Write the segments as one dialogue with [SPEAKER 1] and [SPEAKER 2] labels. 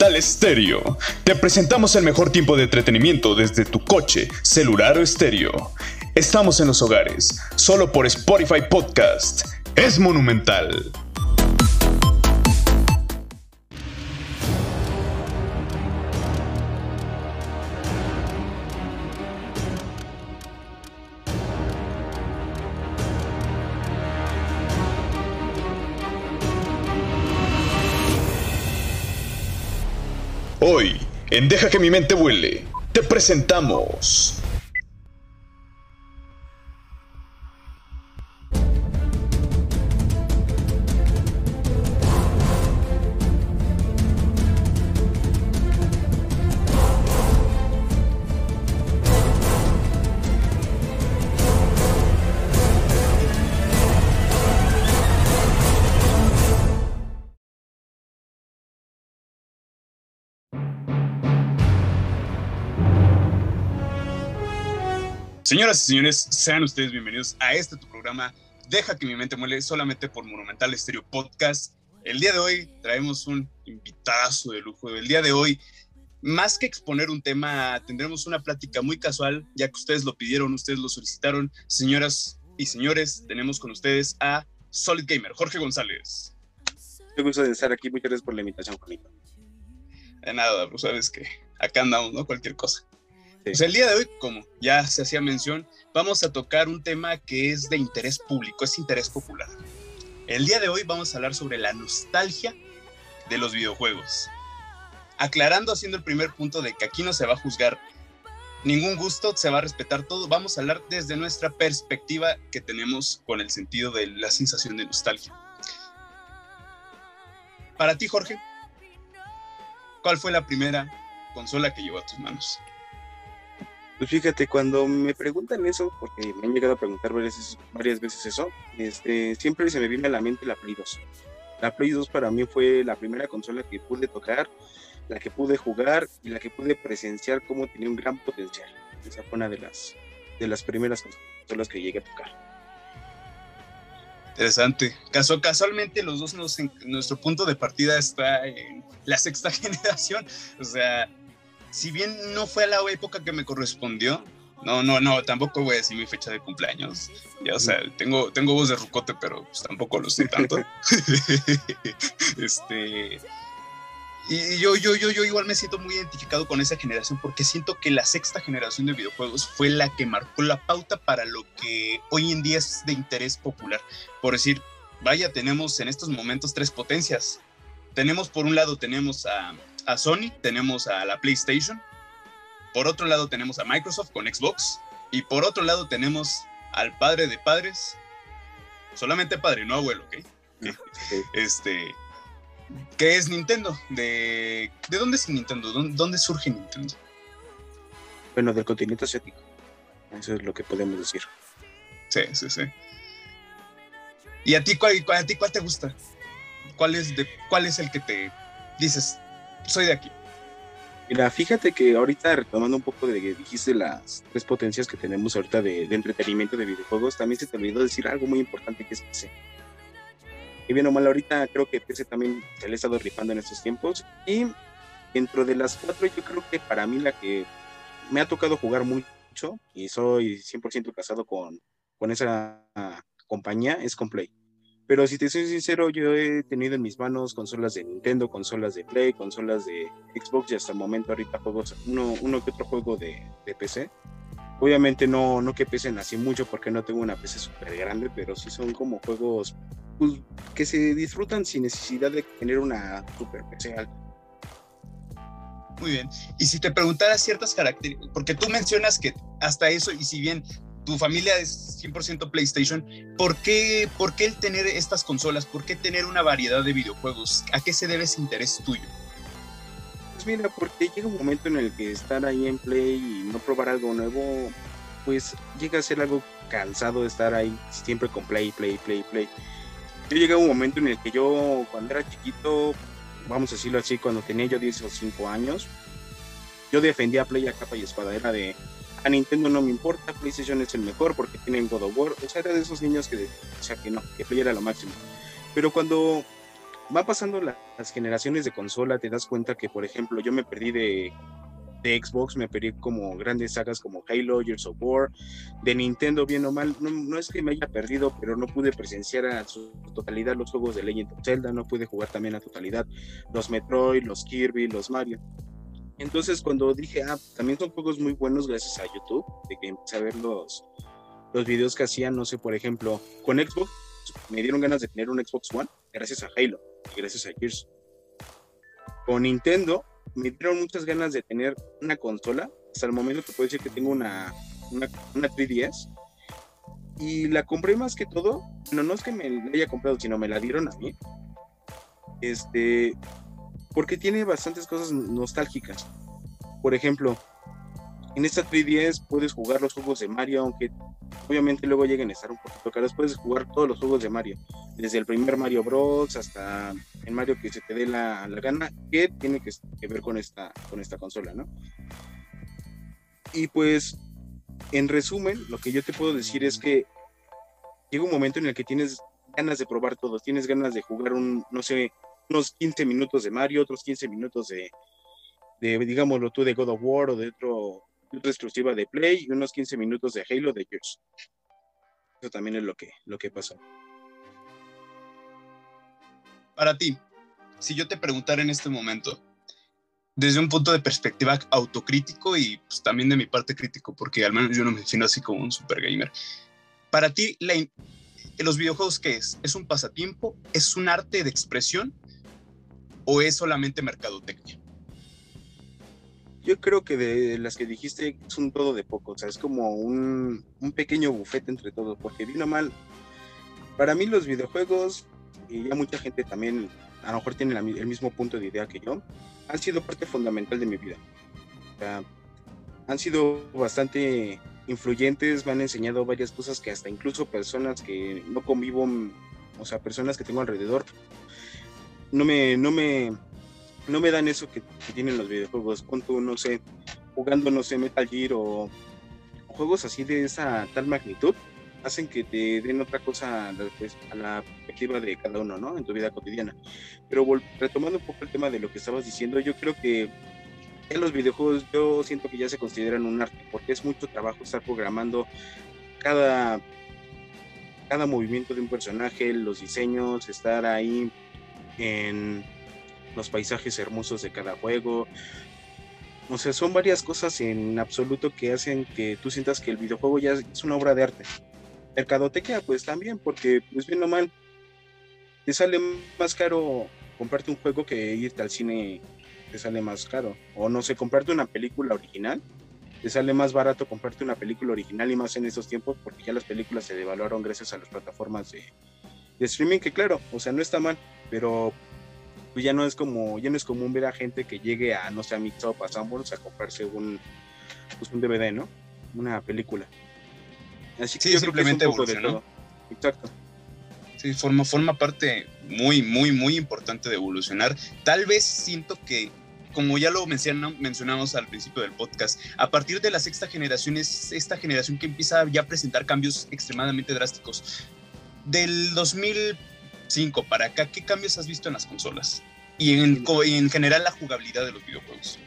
[SPEAKER 1] En Monumental Estéreo, te presentamos el mejor tiempo de entretenimiento desde tu coche, celular o estéreo. Estamos en los hogares, solo por Spotify Podcast. Es Monumental. En Deja que mi mente vuele, te presentamos Señoras y señores, sean ustedes bienvenidos a este tu programa Deja que mi mente muele solamente por Monumental Estéreo Podcast. El día de hoy traemos un invitazo de lujo. El día de hoy, más que exponer un tema, tendremos una plática muy casual, ya que ustedes lo pidieron, ustedes lo solicitaron. Señoras y señores, tenemos con ustedes a Solid Gamer, Jorge González.
[SPEAKER 2] Qué gusto de estar aquí, muchas gracias por la invitación, Juanito.
[SPEAKER 1] De nada, pues sabes que acá andamos, ¿no? Cualquier cosa. Pues el día de hoy, como ya se hacía mención, vamos a tocar un tema que es de interés público, es interés popular. El día de hoy vamos a hablar sobre la nostalgia de los videojuegos. Aclarando, haciendo el primer punto de que aquí no se va a juzgar ningún gusto, se va a respetar todo. Vamos a hablar desde nuestra perspectiva que tenemos con el sentido de la sensación de nostalgia. Para ti, Jorge, ¿cuál fue la primera consola que llegó a tus manos?
[SPEAKER 2] Pues fíjate, cuando me preguntan eso, porque me han llegado a preguntar varias, veces eso, este, siempre se me viene a la mente la Play 2. La Play 2 para mí fue la primera consola que pude tocar, la que pude jugar y la que pude presenciar cómo tenía un gran potencial. Esa fue una de las, de las primeras consolas que llegué a tocar.
[SPEAKER 1] Interesante. Caso, casualmente los dos nos, nuestro punto de partida está en la sexta generación. O sea, si bien no fue a la época que me correspondió, no, no, no, tampoco voy a decir mi fecha de cumpleaños. Ya, o sea, tengo, tengo voz de rucote, pero pues, tampoco lo sé tanto. este. Y yo, yo, yo, yo igual me siento muy identificado con esa generación porque siento que la sexta generación de videojuegos fue la que marcó la pauta para lo que hoy en día es de interés popular. Por decir, vaya, tenemos en estos momentos tres potencias. Tenemos por un lado, tenemos a, a Sony, tenemos a la PlayStation, por otro lado tenemos a Microsoft con Xbox y por otro lado tenemos al padre de padres, solamente padre, no abuelo, ¿ok? Este, que es Nintendo. ¿De, ¿de dónde es Nintendo? ¿Dónde, surge Nintendo?
[SPEAKER 2] Bueno, del continente asiático. Eso es lo que podemos decir.
[SPEAKER 1] Sí, sí, sí. ¿Y a ti cuál, a ti cuál te gusta? ¿Cuál es, de, ¿Cuál es el que te dices, soy de aquí.
[SPEAKER 2] Mira, fíjate que ahorita retomando un poco de que dijiste las tres potencias que tenemos ahorita de, entretenimiento de videojuegos, también se te olvidó decir algo muy importante que es PC. Y bien o mal, ahorita creo que PC también se le ha estado rifando en estos tiempos. Y dentro de las cuatro, yo creo que para mí la que me ha tocado jugar mucho, y soy 100% casado con, con esa compañía, es Complay. Pero si te soy sincero, yo he tenido en mis manos consolas de Nintendo, consolas de Play, consolas de Xbox y hasta el momento ahorita juegos, uno, uno que otro juego de, PC. Obviamente no, no que pesen así mucho porque no tengo una PC súper grande, pero sí son como juegos pues, que se disfrutan sin necesidad de tener una super PC alta.
[SPEAKER 1] Muy bien. Y si te preguntara ciertas características, porque tú mencionas que hasta eso, y si bien tu familia es 100% PlayStation, ¿por qué, ¿por qué el tener estas consolas? ¿Por qué tener una variedad de videojuegos? ¿A qué se debe ese interés tuyo?
[SPEAKER 2] Pues mira, porque llega un momento en el que estar ahí en Play y no probar algo nuevo, pues llega a ser algo cansado de estar ahí siempre con Play, Play, Play, Play. Yo llegué a un momento en el que yo, cuando era chiquito, vamos a decirlo así, cuando tenía yo 10 o 5 años, yo defendía Play a capa y espada. De, a Nintendo no me importa, PlayStation es el mejor porque tienen God of War. O sea, era de esos niños que decía que no, que Play era lo máximo. Pero cuando va pasando las generaciones de consola, te das cuenta que, por ejemplo, yo me perdí de, de Xbox, me perdí como grandes sagas como Halo, Gears of War, de Nintendo, bien o mal. No, no, es que me haya perdido, pero no pude presenciar a su totalidad los juegos de Legend of Zelda, no pude jugar también a totalidad los Metroid, los Kirby, los Mario. Entonces, cuando dije, ah, también son juegos muy buenos gracias a YouTube, de que empecé a ver los, los videos que hacían, no sé, por ejemplo, con Xbox, me dieron ganas de tener un Xbox One gracias a Halo y gracias a Gears. Con Nintendo me dieron muchas ganas de tener una consola. Hasta el momento te puedo decir que tengo una, una, una 3DS. Y la compré más que todo, no, no es que me la haya comprado, sino me la dieron a mí. Este, porque tiene bastantes cosas nostálgicas. Por ejemplo, en esta 3DS puedes jugar los juegos de Mario, aunque obviamente luego lleguen a estar un poquito caros. Puedes jugar todos los juegos de Mario, desde el primer Mario Bros. hasta el Mario que se te dé la, la gana, que tiene que, que, ver con esta, con esta consola, ¿no? Y pues, en resumen, lo que yo te puedo decir es que llega un momento en el que tienes ganas de probar todos, tienes ganas de jugar un, no sé, unos 15 minutos de Mario, otros 15 minutos de, de digámoslo tú, de God of War o de otro, otra exclusiva de Play y unos 15 minutos de Halo de Gears. Eso también es lo que, lo que pasó.
[SPEAKER 1] Para ti, si yo te preguntara en este momento, desde un punto de perspectiva autocrítico y pues, también de mi parte crítico, porque al menos yo no me defino así como un super gamer, para ti, ¿los videojuegos qué es? ¿Es un pasatiempo? ¿Es un arte de expresión? O es solamente mercadotecnia?
[SPEAKER 2] Yo creo que de las que dijiste es un todo de poco, o sea, es como un, un pequeño bufete entre todos, porque vino mal. Para mí los videojuegos, y ya mucha gente también a lo mejor tiene el mismo punto de idea que yo, han sido parte fundamental de mi vida. O sea, han sido bastante influyentes, me han enseñado varias cosas que hasta incluso personas que no convivo, o sea, personas que tengo alrededor, no me, no me, no me dan eso que, tienen los videojuegos. Punto, no sé, jugando, no sé, Metal Gear o juegos así de esa tal magnitud, hacen que te den otra cosa pues, a la perspectiva de cada uno, ¿no? En tu vida cotidiana. Pero retomando un poco el tema de lo que estabas diciendo, yo creo que en los videojuegos yo siento que ya se consideran un arte, porque es mucho trabajo estar programando cada, cada movimiento de un personaje, los diseños, estar ahí en los paisajes hermosos de cada juego. O sea, son varias cosas en absoluto que hacen que tú sientas que el videojuego ya es una obra de arte. Mercadoteca, pues también, porque, pues bien o mal, te sale más caro comprarte un juego que irte al cine, te sale más caro. O no sé, comprarte una película original, te sale más barato comprarte una película original y más en esos tiempos, porque ya las películas se devaluaron gracias a las plataformas de streaming, que claro, o sea, no está mal, pero pues ya no es como, ya no es común ver a gente que llegue a, no sé, a Mixup, a Sanborns a comprarse un, pues un DVD, ¿no? Una película.
[SPEAKER 1] Así que sí, simplemente un de todo.
[SPEAKER 2] Exacto.
[SPEAKER 1] Sí, forma, forma parte muy, muy, muy importante de evolucionar. Tal vez siento que, como ya lo mencionamos al principio del podcast, a partir de la sexta generación es esta generación que empieza ya a presentar cambios extremadamente drásticos. Del 2000 5 para acá, ¿qué cambios has visto en las consolas? Y en, en general la jugabilidad de los videojuegos.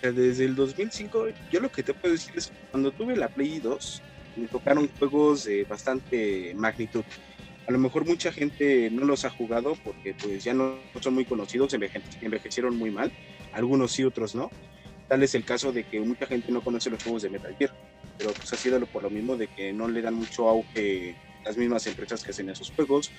[SPEAKER 2] Desde el 2005, yo lo que te puedo decir es cuando tuve la Play 2, me tocaron juegos de bastante magnitud. A lo mejor mucha gente no los ha jugado porque pues ya no son muy conocidos, envejecieron muy mal. Algunos sí, otros no. Tal es el caso de que mucha gente no conoce los juegos de Metal Gear, pero pues ha sido por lo mismo de que no le dan mucho auge las mismas empresas que hacen esos juegos,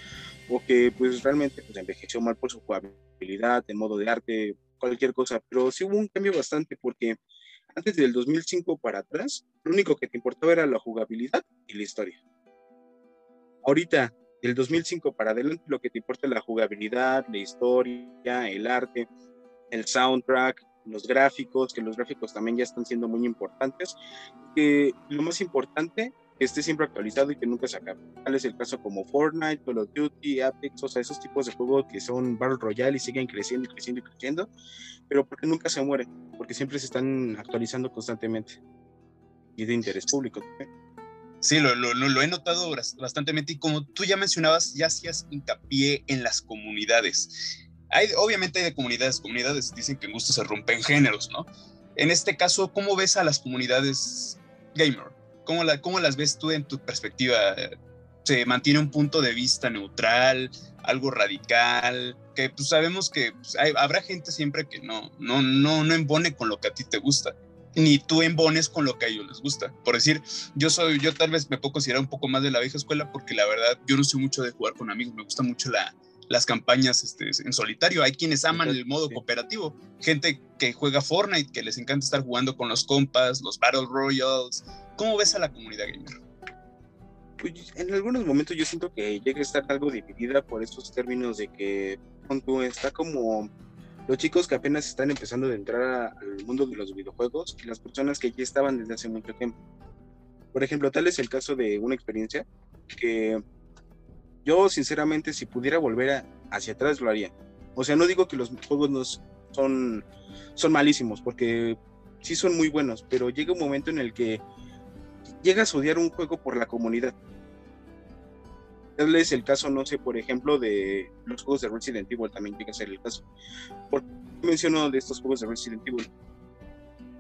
[SPEAKER 2] o que pues realmente pues, envejeció mal por su jugabilidad, en modo de arte, cualquier cosa, pero sí hubo un cambio bastante porque antes del 2005 para atrás, lo único que te importaba era la jugabilidad y la historia. Ahorita, del 2005 para adelante, lo que te importa es la jugabilidad, la historia, el arte, el soundtrack, los gráficos, que los gráficos también ya están siendo muy importantes. Que lo más importante que esté siempre actualizado y que nunca se acabe. Tal es el caso como Fortnite, Call of Duty, Apex, o sea, esos tipos de juegos que son Battle Royale y siguen creciendo y creciendo y creciendo, pero porque nunca se mueren, porque siempre se están actualizando constantemente y de interés público.
[SPEAKER 1] Sí, lo, lo, lo, he notado bastantemente y como tú ya mencionabas, ya hacías hincapié en las comunidades. hay, obviamente hay de comunidades, comunidades dicen que en gusto se rompen géneros, ¿no? En este caso, ¿cómo ves a las comunidades gamer? ¿Cómo, la, cómo las ves tú en tu perspectiva? ¿Se mantiene un punto de vista neutral, algo radical? Que pues sabemos que pues, habrá gente siempre que no, no, no, no embone con lo que a ti te gusta ni tú embones con lo que a ellos les gusta. Por decir, yo soy, yo tal vez me puedo considerar un poco más de la vieja escuela porque la verdad yo no soy mucho de jugar con amigos, me gusta mucho la, las campañas este, en solitario. Hay quienes aman el modo cooperativo, gente que juega Fortnite, que les encanta estar jugando con los compas, los Battle Royals. ¿Cómo ves a la comunidad gamer?
[SPEAKER 2] Pues en algunos momentos yo siento que llega a estar algo dividida por esos términos de que está como los chicos que apenas están empezando a entrar al mundo de los videojuegos y las personas que ya estaban desde hace mucho tiempo. Por ejemplo, tal es el caso de una experiencia que yo sinceramente si pudiera volver hacia atrás lo haría. O sea, no digo que los juegos no son, son malísimos, porque sí son muy buenos, pero llega un momento en el que llegas a odiar un juego por la comunidad. Es el caso, no sé, por ejemplo, de los juegos de Resident Evil, también llega a ser el caso. ¿Por qué menciono de estos juegos de Resident Evil?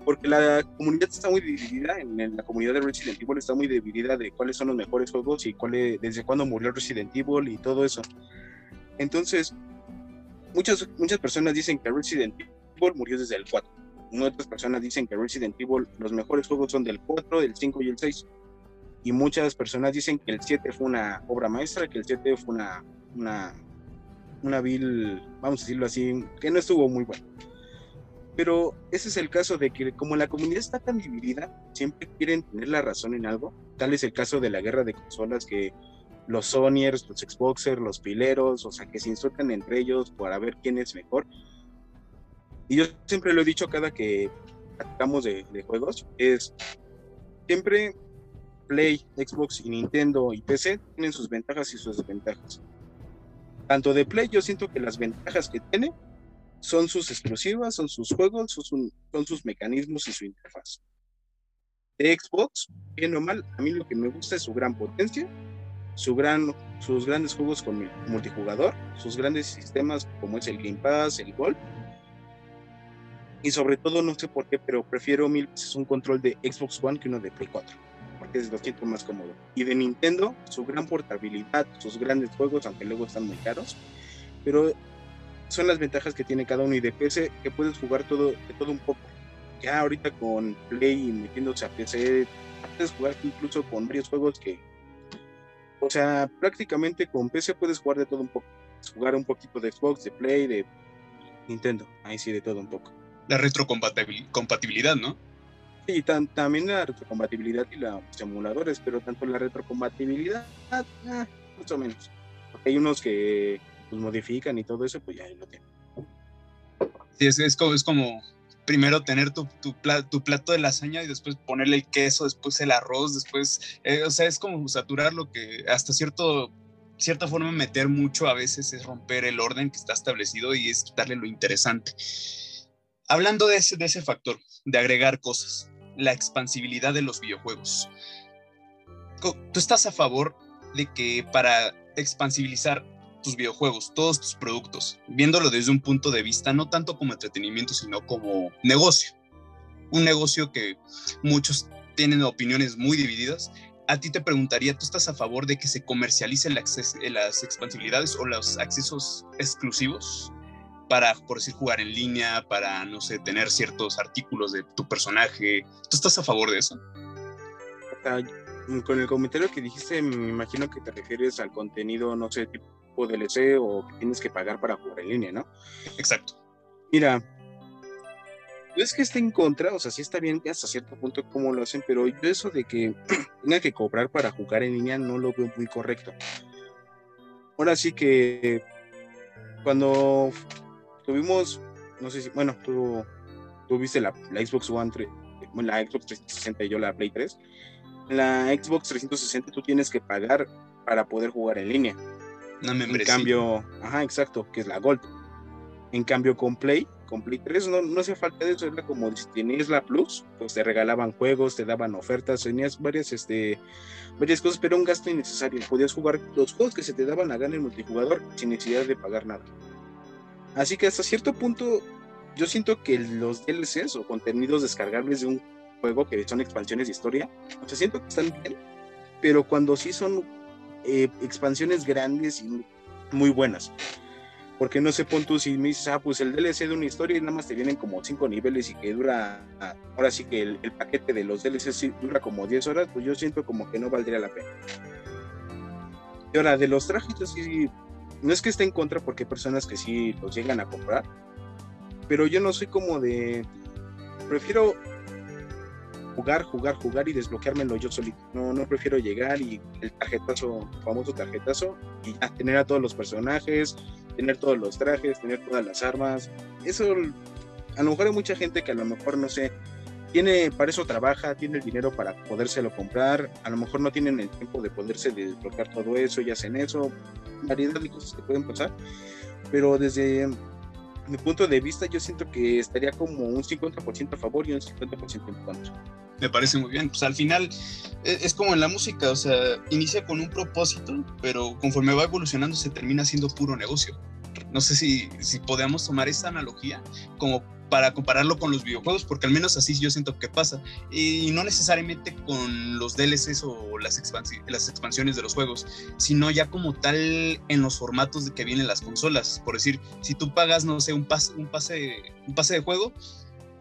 [SPEAKER 2] Porque la comunidad está muy dividida, en, la comunidad de Resident Evil está muy dividida de cuáles son los mejores juegos y cuál desde cuándo murió Resident Evil y todo eso. Entonces, muchas, muchas personas dicen que Resident Evil murió desde el 4. Otras personas dicen que Resident Evil, los mejores juegos son del 4, del 5 y el 6 y muchas personas dicen que el 7 fue una obra maestra, que el 7 fue una, una, una vil, vamos a decirlo así, que no estuvo muy bueno. Pero ese es el caso de que como la comunidad está tan dividida, siempre quieren tener la razón en algo. Tal es el caso de la guerra de consolas que los Sonyers, los Xboxers, los pileros, o sea, que se insultan entre ellos para ver quién es mejor. Y yo siempre lo he dicho cada que hablamos de, de juegos, es siempre Play, Xbox y Nintendo y PC tienen sus ventajas y sus desventajas. Tanto de Play, yo siento que las ventajas que tiene son sus exclusivas, son sus juegos, son, sus mecanismos y su interfaz. De Xbox, bien o mal, a mí lo que me gusta es su gran potencia, su gran, sus grandes juegos con multijugador, sus grandes sistemas como es el Game Pass, el Gold. Y sobre todo, no sé por qué, pero prefiero mil veces un control de Xbox One que uno de Play 4 es lo siento más cómodo. Y de Nintendo, su gran portabilidad, sus grandes juegos, aunque luego están muy caros, pero son las ventajas que tiene cada uno y de PC que puedes jugar todo, de todo un poco. Ya ahorita con Play y metiéndose a PC, puedes jugar incluso con varios juegos que, o sea, prácticamente con PC puedes jugar de todo un poco. jugar un poquito de Xbox, de Play, de Nintendo, ahí sí de todo un poco.
[SPEAKER 1] La retrocompatibilidad, ¿no?
[SPEAKER 2] Sí, también la retrocompatibilidad y los emuladores, pero tanto la retrocompatibilidad, ah, más o menos. Porque hay unos que pues, modifican y todo eso, pues ya lo tienen.
[SPEAKER 1] Sí, es, es, como, es como primero tener tu, tu, tu, plato de lasaña y después ponerle el queso, después el arroz, después, eh, o sea, es como saturar lo que hasta cierto cierta forma meter mucho a veces es romper el orden que está establecido y es quitarle lo interesante. Hablando de ese, de ese factor, de agregar cosas, la expansibilidad de los videojuegos. ¿Tú estás a favor de que para expansibilizar tus videojuegos, todos tus productos, viéndolo desde un punto de vista no tanto como entretenimiento, sino como negocio? Un negocio que muchos tienen opiniones muy divididas. A ti te preguntaría, ¿tú estás a favor de que se comercialicen las expansibilidades o los accesos exclusivos? para, por decir, jugar en línea, para, no sé, tener ciertos artículos de tu personaje. ¿Tú estás a favor de eso?
[SPEAKER 2] con el comentario que dijiste, me imagino que te refieres al contenido, no sé, tipo DLC o que tienes que pagar para jugar en línea, ¿no?
[SPEAKER 1] Exacto.
[SPEAKER 2] Mira, no es que esté en contra, o sea, sí está bien hasta cierto punto cómo lo hacen, pero yo eso de que tenga que cobrar para jugar en línea no lo veo muy correcto. Ahora sí que cuando tuvimos, no sé si, bueno, tú, tuviste la, Xbox One, la Xbox 360 y yo la Play 3. la Xbox 360 tú tienes que pagar para poder jugar en línea.
[SPEAKER 1] Una membresía.
[SPEAKER 2] En cambio, ajá, exacto, que es la Gold. En cambio, con Play, con Play 3 no, no hacía falta de eso, era como si tenías la Plus, pues te regalaban juegos, te daban ofertas, tenías varias, este, varias cosas, pero un gasto innecesario. Podías jugar los juegos que se te daban a ganar en multijugador sin necesidad de pagar nada. Así que hasta cierto punto yo siento que los DLCs o contenidos descargables de un juego que son expansiones de historia, o sea, siento que están bien, pero cuando sí son eh, expansiones grandes y muy buenas. Porque no sé, pon tú si me dices, ah, pues el DLC de una historia y nada más te vienen como cinco niveles y que dura, ahora sí que el, paquete de los DLCs dura como 10 horas, pues yo siento como que no valdría la pena. Y ahora, de los trajes, no es que esté en contra porque hay personas que sí los llegan a comprar, pero yo no soy como de, prefiero jugar, jugar, jugar y desbloqueármelo yo solito. No, no prefiero llegar y el tarjetazo, famoso tarjetazo, y ya tener a todos los personajes, tener todos los trajes, tener todas las armas. Eso, a lo mejor hay mucha gente que a lo mejor, no sé, tiene, para eso trabaja, tiene el dinero para podérselo comprar, a lo mejor no tienen el tiempo de poderse desbloquear todo eso y hacen eso, variedad de cosas que pueden pasar, pero desde mi punto de vista yo siento que estaría como un 50% a favor y un 50% en contra.
[SPEAKER 1] Me parece muy bien, pues al final e, es como en la música, o sea, inicia con un propósito, pero conforme va evolucionando se termina siendo puro negocio. No sé si, si podemos tomar esa analogía como para compararlo con los videojuegos, porque al menos así yo siento que pasa. Y no necesariamente con los DLCs o las, las expansiones de los juegos, sino ya como tal en los formatos de que vienen las consolas. Por decir, si tú pagas, no sé, un pase, un pase, un pase de juego,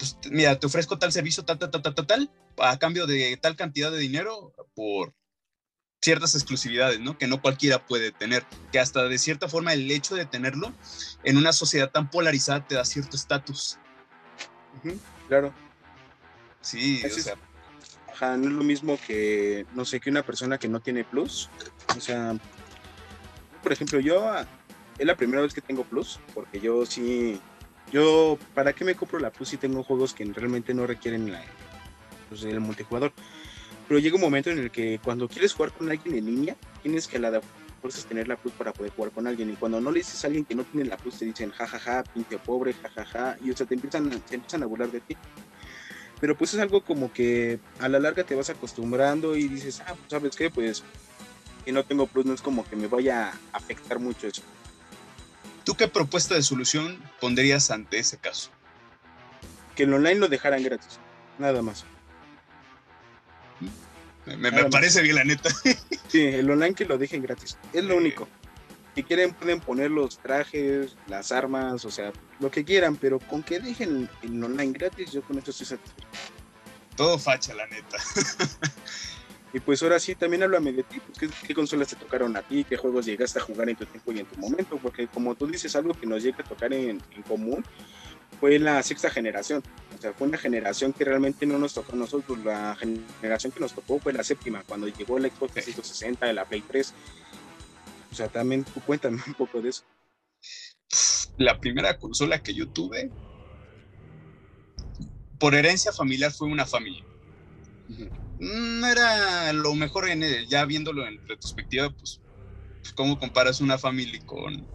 [SPEAKER 1] pues mira, te ofrezco tal servicio, tal, tal, tal, tal, tal, a cambio de tal cantidad de dinero por ciertas exclusividades, ¿no? Que no cualquiera puede tener, que hasta de cierta forma el hecho de tenerlo en una sociedad tan polarizada te da cierto estatus
[SPEAKER 2] claro.
[SPEAKER 1] Sí, o sea.
[SPEAKER 2] no es lo mismo que, no sé, que una persona que no tiene plus. O sea, por ejemplo, yo es la primera vez que tengo plus, porque yo sí, yo, ¿para qué me compro la plus si tengo juegos que realmente no requieren la, pues, el multijugador? Pero llega un momento en el que cuando quieres jugar con alguien en línea, tienes que la fuerzas tener la plus para poder jugar con alguien. Y cuando no le dices a alguien que no tiene la plus, te dicen jajaja, pinte pobre, jajaja, y o sea, te empiezan, te empiezan a burlar de ti. Pero pues es algo como que a la larga te vas acostumbrando y dices, ah, pues sabes qué, pues si no tengo plus no es como que me vaya a afectar mucho eso.
[SPEAKER 1] ¿Tú qué propuesta de solución pondrías ante ese caso?
[SPEAKER 2] Que el online lo dejaran gratis, nada más.
[SPEAKER 1] Me, parece bien, la neta.
[SPEAKER 2] Sí, el online que lo dejen gratis. Es lo único. Si quieren, pueden poner los trajes, las armas, o sea, lo que quieran, pero con que dejen el online gratis, yo con esto estoy satisfecho.
[SPEAKER 1] Todo facha, la neta.
[SPEAKER 2] y pues ahora sí, también háblame de ti. Pues, ¿qué, consolas te tocaron a ti? ¿Qué juegos llegaste a jugar en tu tiempo y en tu momento? Porque como tú dices, algo que nos llega a tocar en, en común fue la sexta generación. O sea, fue una generación que realmente no nos tocó a nosotros. La generación que nos tocó fue la séptima, cuando llegó el Xbox 360, de la Play 3. O sea, también tú cuéntame un poco de eso.
[SPEAKER 1] La primera consola que yo tuve, por herencia familiar, fue una familia. No era lo mejor en ya viéndolo en retrospectiva, pues, ¿cómo comparas una familia con,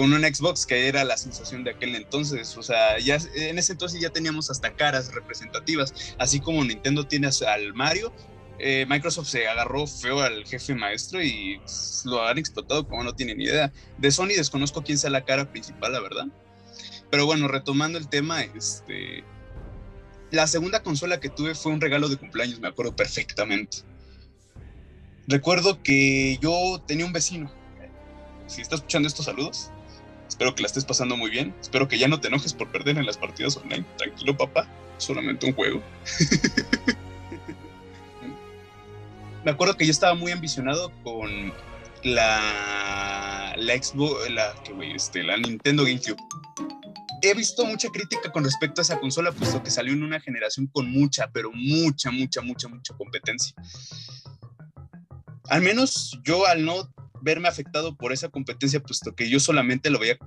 [SPEAKER 1] con un Xbox que era la sensación de aquel entonces. O sea, ya en ese entonces ya teníamos hasta caras representativas, así como Nintendo tiene al Mario. Eh, Microsoft se agarró feo al jefe maestro y lo han explotado como no tienen ni idea. De Sony desconozco quién sea la cara principal, la verdad. Pero bueno, retomando el tema, este, la segunda consola que tuve fue un regalo de cumpleaños, me acuerdo perfectamente. Recuerdo que yo tenía un vecino. Si está escuchando estos saludos, Espero que la estés pasando muy bien. Espero que ya no te enojes por perder en las partidas online. Tranquilo, papá. Solamente un juego. Me acuerdo que yo estaba muy ambicionado con la, la Xbox, la, este, la Nintendo GameCube. He visto mucha crítica con respecto a esa consola, puesto que salió en una generación con mucha, pero mucha, mucha, mucha, mucha competencia. Al menos yo al no verme afectado por esa competencia, puesto que yo solamente lo veía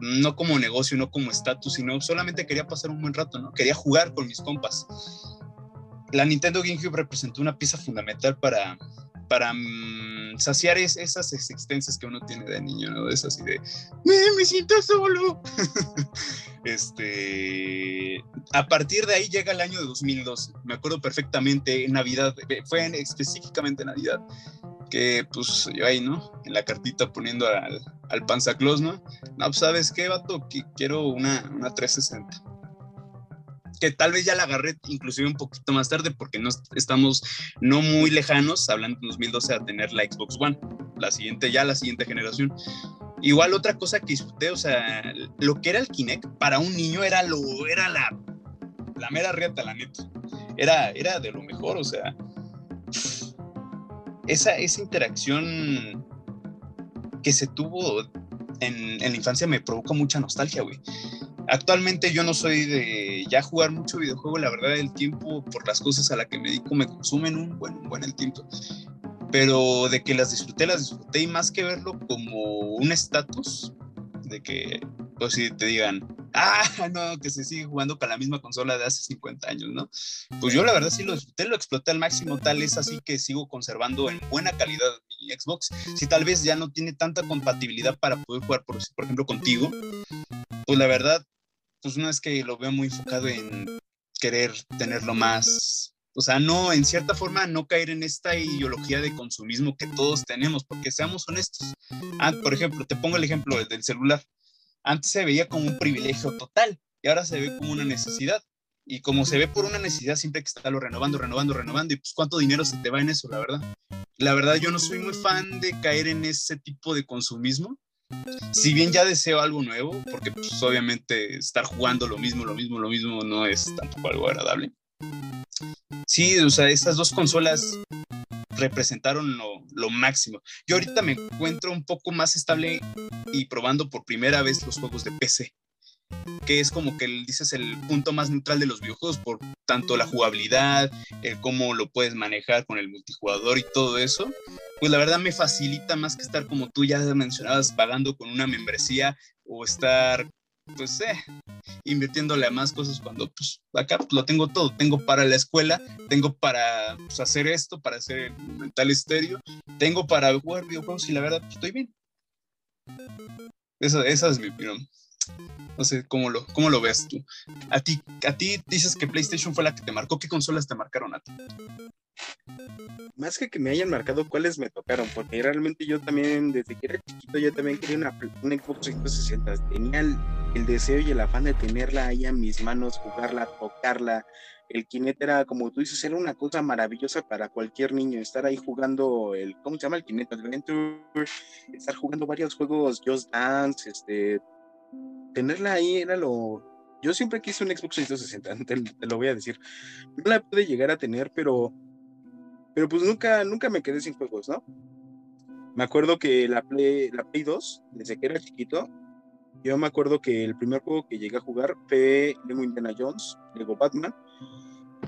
[SPEAKER 1] no como negocio, no como estatus, sino solamente quería pasar un buen rato, ¿no? Quería jugar con mis compas. La Nintendo GameCube representó una pieza fundamental para, para saciar esas existencias que uno tiene de niño, ¿no? Es así de, me, siento solo. este, a partir de ahí llega el año de 2012. Me acuerdo perfectamente, en Navidad, fue en, específicamente Navidad que pues yo ahí, ¿no? En la cartita poniendo al, al Panzaclos, ¿no? No, pues sabes qué, vato, que quiero una, una 360. Que tal vez ya la agarré inclusive un poquito más tarde porque no estamos no muy lejanos, hablando en 2012, a tener la Xbox One, la siguiente, ya la siguiente generación. Igual otra cosa que disfruté, o sea, lo que era el Kinect para un niño era lo, era la, la mera reta, la neta. Era, era de lo mejor, o sea, esa, esa interacción que se tuvo en, en, la infancia me provoca mucha nostalgia, güey. Actualmente yo no soy de ya jugar mucho videojuego, la verdad el tiempo por las cosas a las que me dedico me consumen un buen, un buen el tiempo. Pero de que las disfruté, las disfruté y más que verlo como un estatus, de que, pues si te digan, ah, no, que se sigue jugando con la misma consola de hace 50 años, ¿no? Pues yo la verdad sí lo disfruté, lo exploté al máximo, tal es así que sigo conservando en buena calidad mi Xbox. Si tal vez ya no tiene tanta compatibilidad para poder jugar, por, por ejemplo, contigo, pues la verdad, pues no es que lo veo muy enfocado en querer tenerlo más o sea, no, en cierta forma, no caer en esta ideología de consumismo que todos tenemos, porque seamos honestos. Ah, por ejemplo, te pongo el ejemplo del celular antes se veía como un privilegio total y ahora se ve como una necesidad. Y como se ve por una necesidad, siempre hay que estarlo renovando, renovando, renovando. Y pues cuánto dinero se te va en eso, la verdad. La verdad, yo no soy muy fan de caer en ese tipo de consumismo. Si bien ya deseo algo nuevo, porque pues obviamente estar jugando lo mismo, lo mismo, lo mismo no es tampoco algo agradable. Sí, o sea, esas dos consolas representaron lo, máximo. Yo ahorita me encuentro un poco más estable y probando por primera vez los juegos de PC, que es como que dices el punto más neutral de los videojuegos por tanto la jugabilidad, el cómo lo puedes manejar con el multijugador y todo eso. Pues la verdad me facilita más que estar como tú ya mencionabas, pagando con una membresía o estar pues eh, invirtiéndole a más cosas cuando pues acá lo tengo todo, tengo para la escuela, tengo para pues, hacer esto, para hacer el mental estéreo, tengo para jugar videojuegos y la verdad pues, estoy bien. Esa, esa es mi opinión. No sé cómo lo, cómo lo ves tú. A ti, a ti dices que PlayStation fue la que te marcó. ¿Qué consolas te marcaron a ti?
[SPEAKER 2] Más que que me hayan marcado cuáles me tocaron, porque realmente yo también, desde que era chiquito, yo también quería una, una Xbox 360. Tenía el, deseo y el afán de tenerla ahí a mis manos, jugarla, tocarla. El Kinect era, como tú dices, era una cosa maravillosa para cualquier niño. Estar ahí jugando el, ¿cómo se llama? El Kinect Adventure, estar jugando varios juegos, Just Dance, este, tenerla ahí era lo... Yo siempre quise un Xbox 360, te, lo voy a decir. No la pude llegar a tener, pero, pero pues nunca, nunca me quedé sin juegos, ¿no? Me acuerdo que la Play, la Play 2, desde que era chiquito, yo me acuerdo que el primer juego que llegué a jugar fue Lego Indiana Jones, Lego Batman,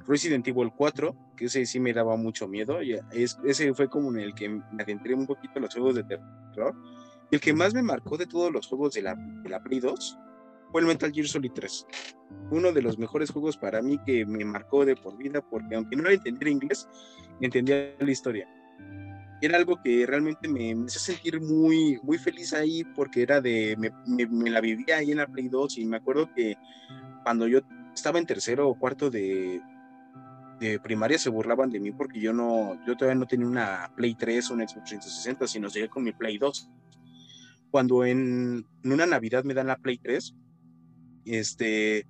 [SPEAKER 2] Resident Evil 4, que ese sí me daba mucho miedo, y ese fue como en el que me adentré un poquito en los juegos de terror el que más me marcó de todos los juegos de la, de la Play 2 fue el Metal Gear Solid 3. Uno de los mejores juegos para mí que me marcó de por vida, porque aunque no entendía inglés, entendía la historia. Era algo que realmente me, me hizo sentir muy, muy feliz ahí, porque era de, me, la vivía ahí en la Play 2 y me acuerdo que cuando yo estaba en tercero o cuarto de, de primaria se burlaban de mí porque yo no, yo todavía no tenía una Play 3 o una Xbox 360, sino seguía con mi Play 2 cuando en, una Navidad me dan la Play 3, este,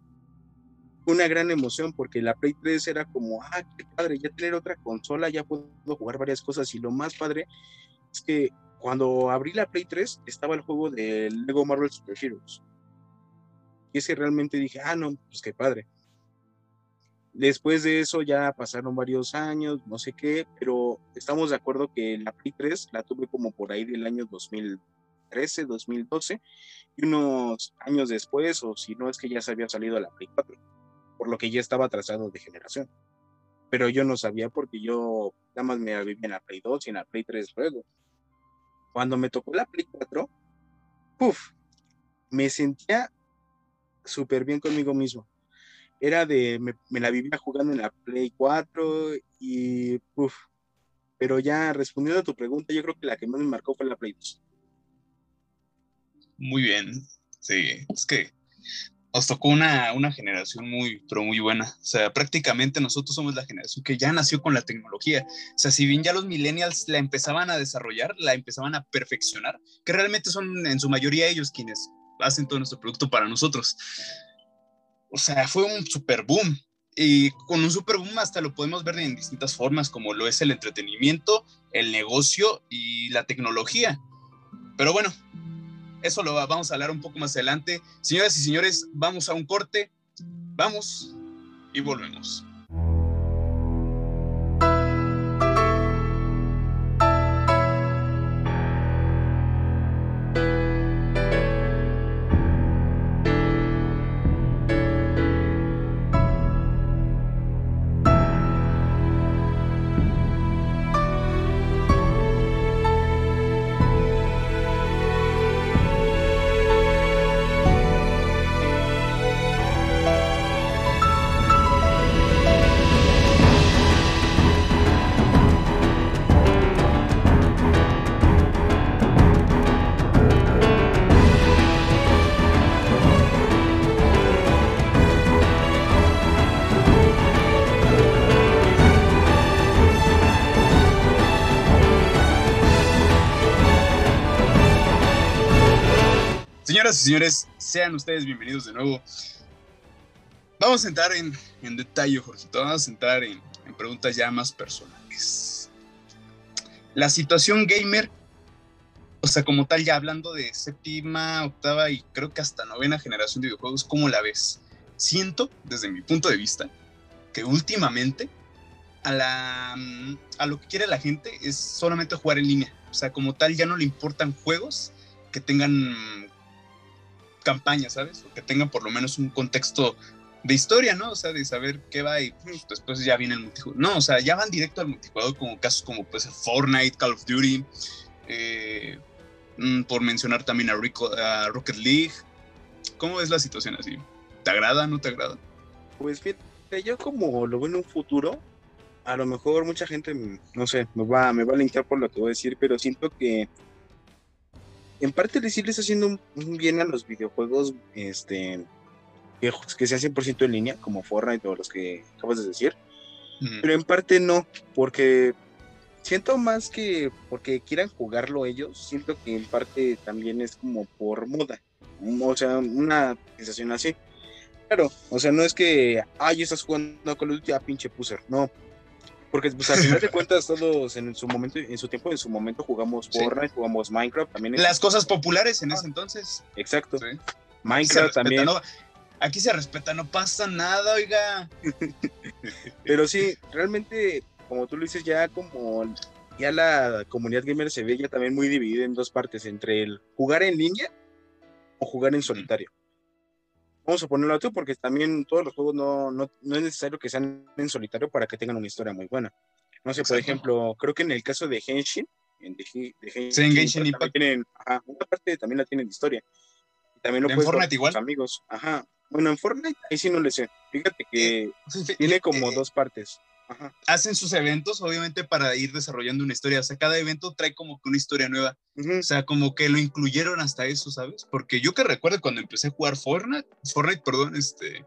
[SPEAKER 2] una gran emoción porque la Play 3 era como, ah, qué padre, ya tener otra consola, ya puedo jugar varias cosas y lo más padre es que cuando abrí la Play 3 estaba el juego de Lego Marvel Super Heroes. Y ese realmente dije, ah, no, pues qué padre. Después de eso ya pasaron varios años, no sé qué, pero estamos de acuerdo que la Play 3 la tuve como por ahí del año 2000, 2013, 2012, y unos años después, o si no es que ya se había salido a la Play 4, por lo que ya estaba atrasado de generación. Pero yo no sabía porque yo nada más me vivía en la Play 2 y en la Play 3 luego. Cuando me tocó la Play 4, puff, me sentía súper bien conmigo mismo. Era de, me, me, la vivía jugando en la Play 4 y puff. Pero ya respondiendo a tu pregunta, yo creo que la que más me marcó fue la Play 2.
[SPEAKER 1] Muy bien. Sí, es que nos tocó una, una generación muy, pero muy buena. O sea, prácticamente nosotros somos la generación que ya nació con la tecnología. O sea, si bien ya los millennials la empezaban a desarrollar, la empezaban a perfeccionar, que realmente son en su mayoría ellos quienes hacen todo nuestro producto para nosotros. O sea, fue un super boom. Y con un super boom hasta lo podemos ver en distintas formas, como lo es el entretenimiento, el negocio y la tecnología. Pero bueno, eso lo vamos a hablar un poco más adelante. Señoras y señores, vamos a un corte. Vamos y volvemos. Señoras y señores, sean ustedes bienvenidos de nuevo. Vamos a entrar en, en detalle, Jorgito. Vamos a entrar en, en preguntas ya más personales. La situación gamer, o sea, como tal, ya hablando de séptima, octava y creo que hasta novena generación de videojuegos, ¿cómo la ves? Siento, desde mi punto de vista, que últimamente a, la, a lo que quiere la gente es solamente jugar en línea. O sea, como tal, ya no le importan juegos que tengan campaña, ¿sabes? O que tengan por lo menos un contexto de historia, ¿no? O sea, de saber qué va y pues, después ya viene el multijugador. No, o sea, ya van directo al multijugador como casos como pues Fortnite, Call of Duty, eh, mm, por mencionar también a, Rico, a, Rocket League. ¿Cómo es la situación así? ¿Te agrada, no te agrada?
[SPEAKER 2] Pues fíjate, yo como lo veo en un futuro, a lo mejor mucha gente, no sé, me va, me va a linkear por lo que voy a decir, pero siento que en parte sí le está haciendo un, bien a los videojuegos este, que, que sean 100% en línea, como Fortnite o los que acabas de decir, pero en parte no, porque siento más que porque quieran jugarlo ellos, siento que en parte también es como por moda, o sea, una sensación así. Claro, o sea, no es que, ay, estás jugando con los ya pinche puser, no, porque pues al final de cuentas todos en su momento, en su tiempo, en su momento jugamos Fortnite, jugamos Minecraft también.
[SPEAKER 1] Las cosas populares en ese entonces.
[SPEAKER 2] Exacto. Minecraft también.
[SPEAKER 1] aquí se respeta, no pasa nada, oiga.
[SPEAKER 2] Pero sí, realmente, como tú lo dices, ya como ya la comunidad gamer se ve ya también muy dividida en dos partes, entre el jugar en línea o jugar en solitario vamos a ponerlo a tú porque también todos los juegos no, no, no, es necesario que sean en solitario para que tengan una historia muy buena. No sé, por ejemplo, creo que en el caso de Henshin, en de, Henshin,
[SPEAKER 1] sí, en Genshin Impact.
[SPEAKER 2] Tienen, ajá, una parte también la tienen de historia. también lo
[SPEAKER 1] ¿En Fortnite igual?
[SPEAKER 2] amigos. Ajá. Bueno, en Fortnite ahí sí no le sé. Fíjate que eh, tiene como dos partes
[SPEAKER 1] hacen sus eventos, obviamente, para ir desarrollando una historia. O sea, cada evento trae como que una historia nueva. O sea, como que lo incluyeron hasta eso, ¿sabes? Porque yo que recuerdo cuando empecé a jugar Fortnite, Fortnite, perdón, este,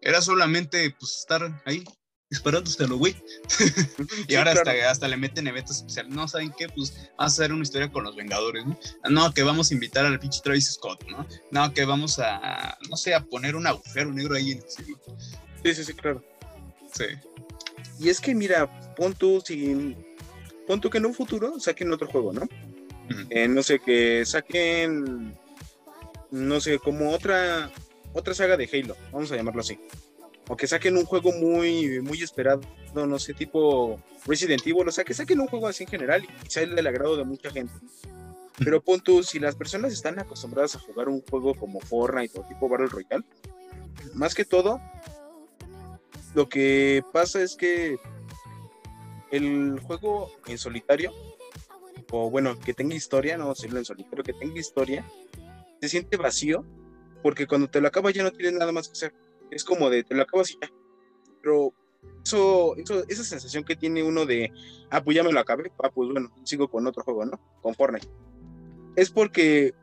[SPEAKER 1] era solamente pues estar ahí disparando hasta lo güey. y ahora hasta, hasta le meten eventos especiales. No, ¿saben qué? Pues vamos a hacer una historia con los Vengadores, ¿no? No, que vamos a invitar al pinche Travis Scott, ¿no? No, que vamos a, no sé, a poner un agujero negro ahí en el.
[SPEAKER 2] Sí, sí, sí, claro.
[SPEAKER 1] Sí.
[SPEAKER 2] Y es que, mira, pon tú, si, pon tú que en un futuro saquen otro juego, ¿no? Eh, no sé, que saquen, no sé, como otra, otra saga de Halo, vamos a llamarlo así. O que saquen un juego muy, muy esperado, no sé, tipo Resident Evil, o sea, que saquen un juego así en general y sea del agrado de mucha gente. Pero pon tú, si las personas están acostumbradas a jugar un juego como Fortnite o tipo Battle Royale, más que todo, lo que pasa es que el juego en solitario, o bueno, que tenga historia, no decirlo en solitario, que tenga historia, se siente vacío, porque cuando te lo acabas ya no tienes nada más que hacer. Es como de te lo acabas y ya. Pero eso, eso, esa sensación que tiene uno de, ah, pues ya me lo acabé, ah, pues bueno, sigo con otro juego, ¿no? Con Fortnite. Es porque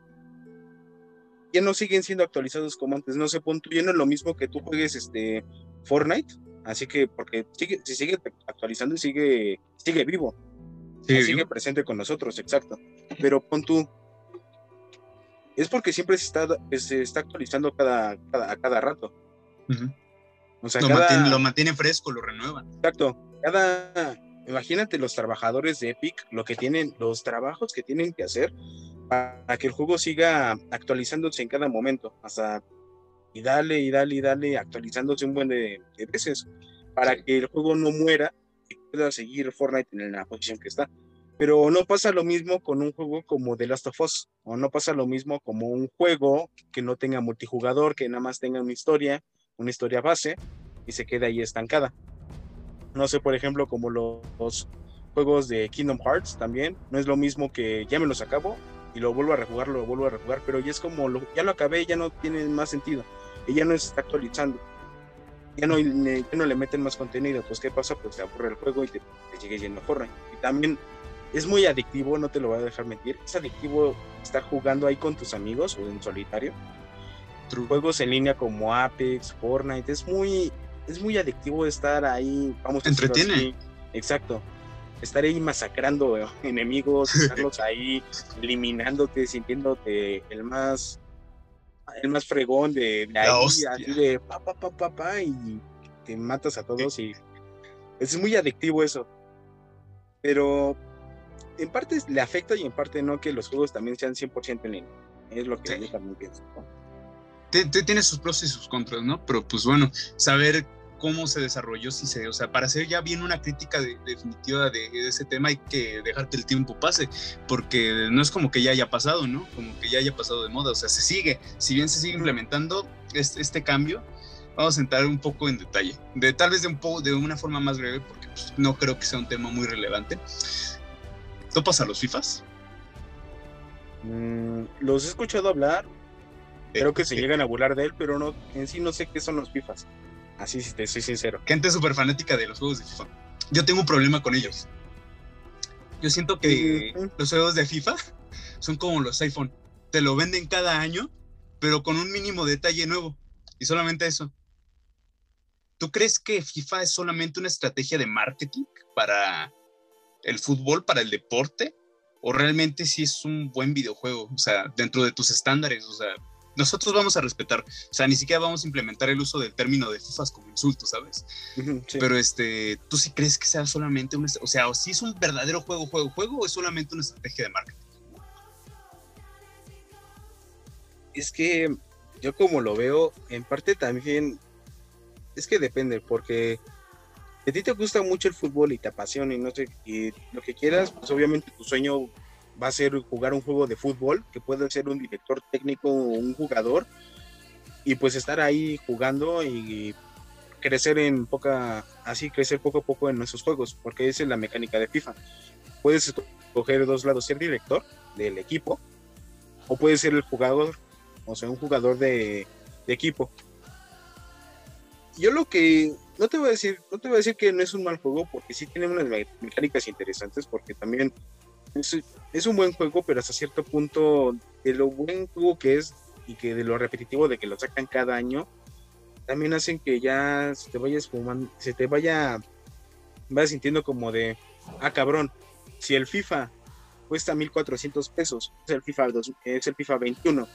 [SPEAKER 2] ya no siguen siendo actualizados como antes. No sé, punto, ya no es lo mismo que tú juegues este Fortnite, así que porque sigue, se sigue actualizando y sigue, sigue vivo. sigue presente con nosotros, exacto. Pero pon tú, es porque siempre se está, se está actualizando cada, cada, a cada rato.
[SPEAKER 1] o sea, lo, mantiene, lo mantiene fresco, lo renuevan.
[SPEAKER 2] Exacto. Cada, imagínate los trabajadores de Epic, lo que tienen, los trabajos que tienen que hacer para que el juego siga actualizándose en cada momento, hasta y dale y dale y dale actualizándose un buen de, veces para que el juego no muera y pueda seguir Fortnite en la posición que está. Pero no pasa lo mismo con un juego como The Last of Us, o no pasa lo mismo como un juego que no tenga multijugador, que nada más tenga una historia, una historia base, y se quede ahí estancada. No sé, por ejemplo, como los juegos de Kingdom Hearts también, no es lo mismo que ya me los acabo y lo vuelvo a rejugar, lo vuelvo a rejugar, pero ya es como, lo, ya lo acabé, ya no tiene más sentido, ya no se está actualizando. Ya no, ya no le meten más contenido, pues ¿qué pasa? Pues se aburre el juego y te, te sigue yendo Fortnite. Y también es muy adictivo, no te lo voy a dejar mentir. Es adictivo estar jugando ahí con tus amigos o en solitario. Juegos en línea como Apex, Fortnite, es muy, es muy adictivo estar ahí. Vamos
[SPEAKER 1] a Entretiene.
[SPEAKER 2] Exacto. Estar ahí masacrando enemigos, estarlos ahí eliminándote, sintiéndote el más el más fregón de, de ahí, de pa, pa, pa, pa, pa, y te matas a todos y es muy adictivo eso. Pero en parte le afecta y en parte no que los juegos también sean 100% en línea. Es lo que yo también pienso.
[SPEAKER 1] Tiene sus pros y sus contras, ¿no? Pero pues bueno, saber cómo se desarrolló, si se, o sea, para hacer ya bien una crítica definitiva de, ese tema hay que dejar que el tiempo pase, porque no es como que ya haya pasado, ¿no? Como que ya haya pasado de moda, o sea, se sigue, si bien se sigue implementando este, este cambio, vamos a entrar un poco en detalle, de tal vez de un poco, de una forma más breve, porque pues, no creo que sea un tema muy relevante. ¿Topas a los FIFAs?
[SPEAKER 2] Mm, los he escuchado hablar. Creo que se llegan a burlar de él, pero no, en sí no sé qué son los FIFAs. Así si te soy sincero.
[SPEAKER 1] Gente súper fanática de los juegos de FIFA. Yo tengo un problema con ellos. Yo siento que los juegos de FIFA son como los iPhone. Te lo venden cada año, pero con un mínimo detalle nuevo. Y solamente eso. ¿Tú crees que FIFA es solamente una estrategia de marketing para el fútbol para el deporte o realmente si es un buen videojuego, o sea, dentro de tus estándares, o sea, nosotros vamos a respetar, o sea, ni siquiera vamos a implementar el uso del término de FIFAs como insulto, ¿sabes? Pero este, ¿tú sí crees que sea solamente un, o sea, o si es un verdadero juego, juego, juego o es solamente una estrategia de marketing?
[SPEAKER 2] Es que yo como lo veo, en parte también, es que depende, porque a ti te gusta mucho el fútbol y te apasiona y no sé, y lo que quieras, pues obviamente tu sueño va a ser jugar un juego de fútbol, que puede ser un director técnico o un jugador, y pues estar ahí jugando y crecer en poca, así crecer poco a poco en esos juegos, porque esa es la mecánica de FIFA. Puedes escoger dos lados, ser director del equipo, o puedes ser el jugador, o sea, un jugador de, de equipo. Yo lo que no te voy a decir, no te voy a decir que no es un mal juego, porque sí tiene unas mecánicas interesantes, porque también es, un buen juego, pero hasta cierto punto, de lo buen juego que es y que de lo repetitivo de que lo sacan cada año, también hacen que ya se te vaya fumando, se te vaya, vaya sintiendo como de, ah cabrón, si el FIFA cuesta 1400 pesos, es el FIFA, es el FIFA 21,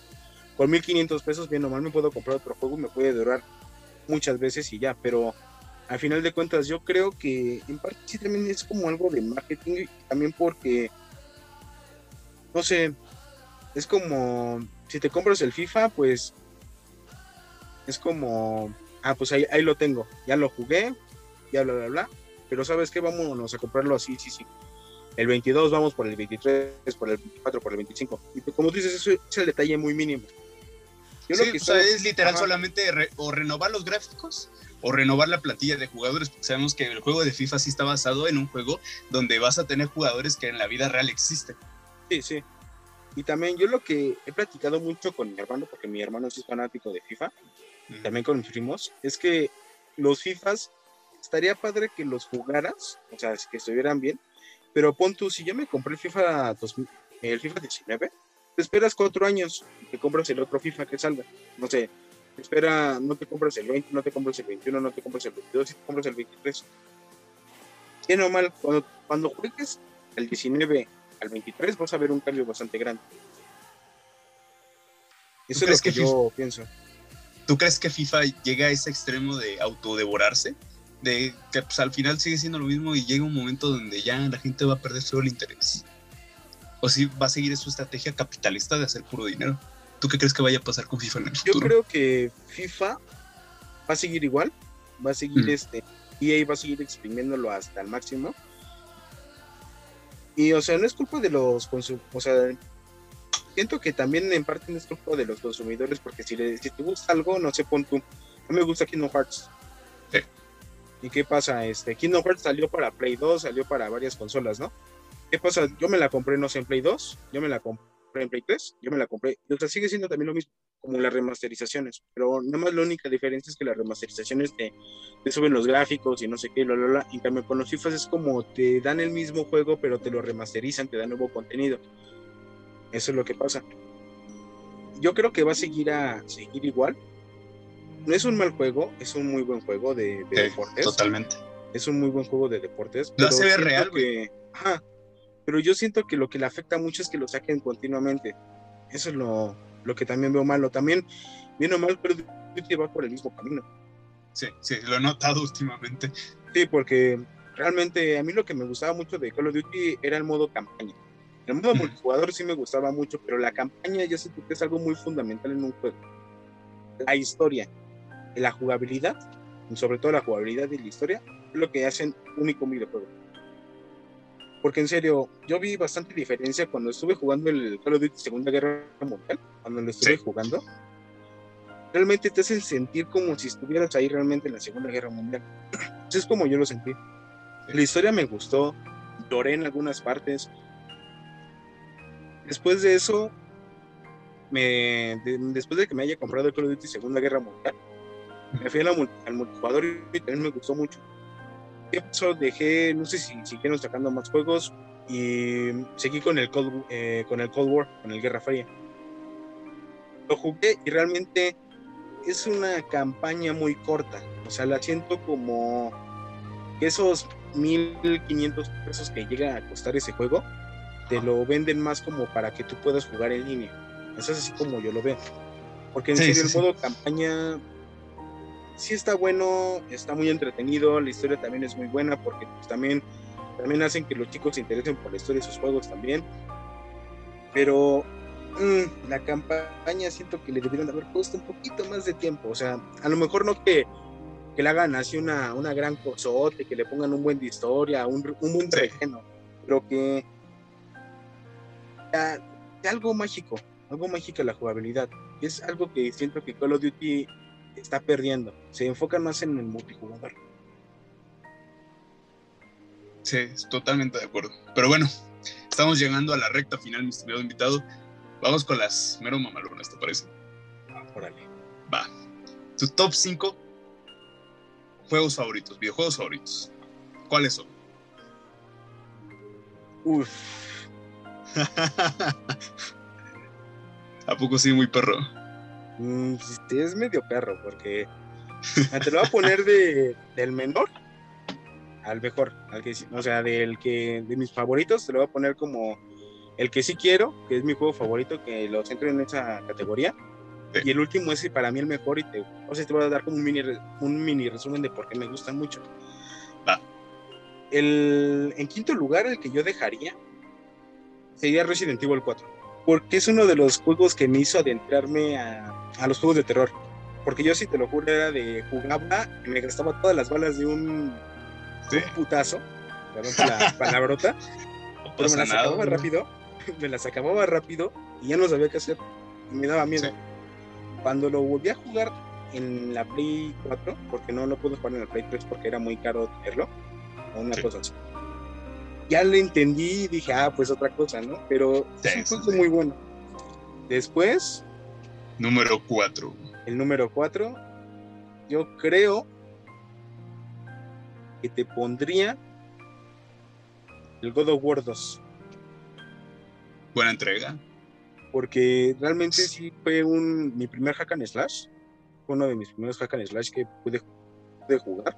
[SPEAKER 2] con 1500 pesos, bien normal me puedo comprar otro juego, me puede durar muchas veces y ya, pero al final de cuentas yo creo que en parte sí también es como algo de marketing, también porque, no sé, es como, si te compras el FIFA, pues es como, ah, pues ahí, ahí lo tengo, ya lo jugué, ya bla, bla, bla, pero ¿sabes qué? Vámonos a comprarlo así, sí, sí. El 22 vamos por el 23, por el 24, por el 25. Y pues, como tú dices, eso es el detalle muy mínimo.
[SPEAKER 1] Yo sí, que o sea, es literal solamente o renovar los gráficos o renovar la plantilla de jugadores, porque sabemos que el juego de FIFA sí está basado en un juego donde vas a tener jugadores que en la vida real existen.
[SPEAKER 2] Sí, sí. Y también yo lo que he platicado mucho con mi hermano, porque mi hermano es fanático de FIFA, también con mis primos, es que los FIFAs estaría padre que los jugaras, o sea, que estuvieran bien, pero pon tú, si yo me compré el FIFA, el FIFA 19, te esperas cuatro años y te compras el otro FIFA que salga. No sé, te espera, no te compras el 20, no te compras el 21, no te compras el 22 y te compras el 23. Bien o mal, cuando, cuando juegues el 19 al 23 vas a ver un cambio bastante grande. Eso es lo que, yo pienso.
[SPEAKER 1] ¿Tú crees que FIFA llega a ese extremo de autodevorarse? De que pues, al final sigue siendo lo mismo y llega un momento donde ya la gente va a perder todo el interés. O si va a seguir su estrategia capitalista de hacer puro dinero. ¿Tú qué crees que vaya a pasar con FIFA en el futuro?
[SPEAKER 2] Yo creo que FIFA va a seguir igual, va a seguir mm. este, EA va a seguir exprimiéndolo hasta el máximo. Y o sea, no es culpa de los consumidores, o sea, siento que también en parte no es culpa de los consumidores, porque si, le, si te gusta algo, no sé, pon tú, no me gusta Kingdom Hearts. Sí. ¿Y qué pasa? Este, Kingdom Hearts salió para Play 2, salió para varias consolas, ¿no? ¿Qué pasa? Yo me la compré, no sé, en Play 2, yo me la compré en Play 3, yo me la compré. O sea, sigue siendo también lo mismo, como las remasterizaciones. Pero nada más la única diferencia es que las remasterizaciones te, te suben los gráficos y no sé qué, lo lo En cambio, con los FIFAs es como te dan el mismo juego, pero te lo remasterizan, te dan nuevo contenido. Eso es lo que pasa. Yo creo que va a seguir a seguir igual. No es un mal juego, es un muy buen juego de, deportes.
[SPEAKER 1] Totalmente.
[SPEAKER 2] Es un muy buen juego de deportes.
[SPEAKER 1] Lo hace real, güey.
[SPEAKER 2] Ajá, pero yo siento que lo que le afecta mucho es que lo saquen continuamente. Eso es lo, lo que también veo malo. También, bien o mal, pero Duty va por el mismo camino.
[SPEAKER 1] Sí, sí, lo he notado últimamente.
[SPEAKER 2] Sí, porque realmente a mí lo que me gustaba mucho de Call of Duty era el modo campaña. El modo multijugador sí me gustaba mucho, pero la campaña yo siento que es algo muy fundamental en un juego. La historia, la jugabilidad, sobre todo la jugabilidad y la historia, es lo que hacen único videojuego. Porque en serio, yo vi bastante diferencia cuando estuve jugando el Call of Duty Segunda Guerra Mundial, cuando lo estuve jugando. Realmente te hacen sentir como si estuvieras ahí realmente en la Segunda Guerra Mundial. Así es como yo lo sentí. La historia me gustó, lloré en algunas partes. Después de eso, me, después de que me haya comprado el Call of Duty Segunda Guerra Mundial, me fui al multijugador y también me gustó mucho dejé, no sé si siguieron sacando más juegos y seguí con el Cold, eh, con el Cold War, con el Guerra Fría. Lo jugué y realmente es una campaña muy corta. O sea, la siento como esos 1500 pesos que llega a costar ese juego, te lo venden más como para que tú puedas jugar en línea. Eso es así como yo lo veo. Porque en serio, el modo campaña sí está bueno, está muy entretenido, la historia también es muy buena porque pues, también, también hacen que los chicos se interesen por la historia de sus juegos también. Pero mm, la campaña siento que le debieron haber puesto un poquito más de tiempo. O sea, a lo mejor no que, que le hagan así una, una gran cosote, que le pongan un buen de historia, un, un buen relleno, pero que algo mágico, algo mágico la jugabilidad. Es algo que siento que Call of Duty está perdiendo. Se enfoca más en el multijugador.
[SPEAKER 1] Sí, totalmente de acuerdo. Pero bueno, estamos llegando a la recta final, mi estimado invitado. Vamos con las mero mamalonas, ¿te parece?
[SPEAKER 2] Ah, órale.
[SPEAKER 1] Va. Tu top 5 juegos favoritos, videojuegos favoritos. ¿Cuáles son?
[SPEAKER 2] Uf.
[SPEAKER 1] ¿A poco sí, muy perro?
[SPEAKER 2] Mm, es medio perro, porque te lo voy a poner de, del menor al mejor, al que, o sea, del que de mis favoritos, te lo voy a poner como el que sí quiero, que es mi juego favorito, que lo centro en esa categoría. Y el último es para mí el mejor y te, o sea, te voy a dar como un mini, un mini resumen de por qué me gustan mucho. El, en quinto lugar, el que yo dejaría sería Resident Evil 4 porque es uno de los juegos que me hizo adentrarme a, los juegos de terror. Porque yo sí te lo juro, era de jugaba y me gastaba todas las balas de un, putazo, perdón la palabrota, pero me las acababa rápido, me las acababa rápido y ya no sabía qué hacer. Me daba miedo. Cuando lo volví a jugar en la Play 4, porque no lo pude jugar en la Play 3 porque era muy caro tenerlo, o una cosa así ya le entendí y dije, ah, pues otra cosa, ¿no? Pero es un muy bueno. Después.
[SPEAKER 1] Número 4.
[SPEAKER 2] El número 4. Yo creo que te pondría el God of War 2.
[SPEAKER 1] Buena entrega.
[SPEAKER 2] porque realmente sí fue un, mi primer hack and slash, fue uno de mis primeros hack and slash que pude, pude jugar.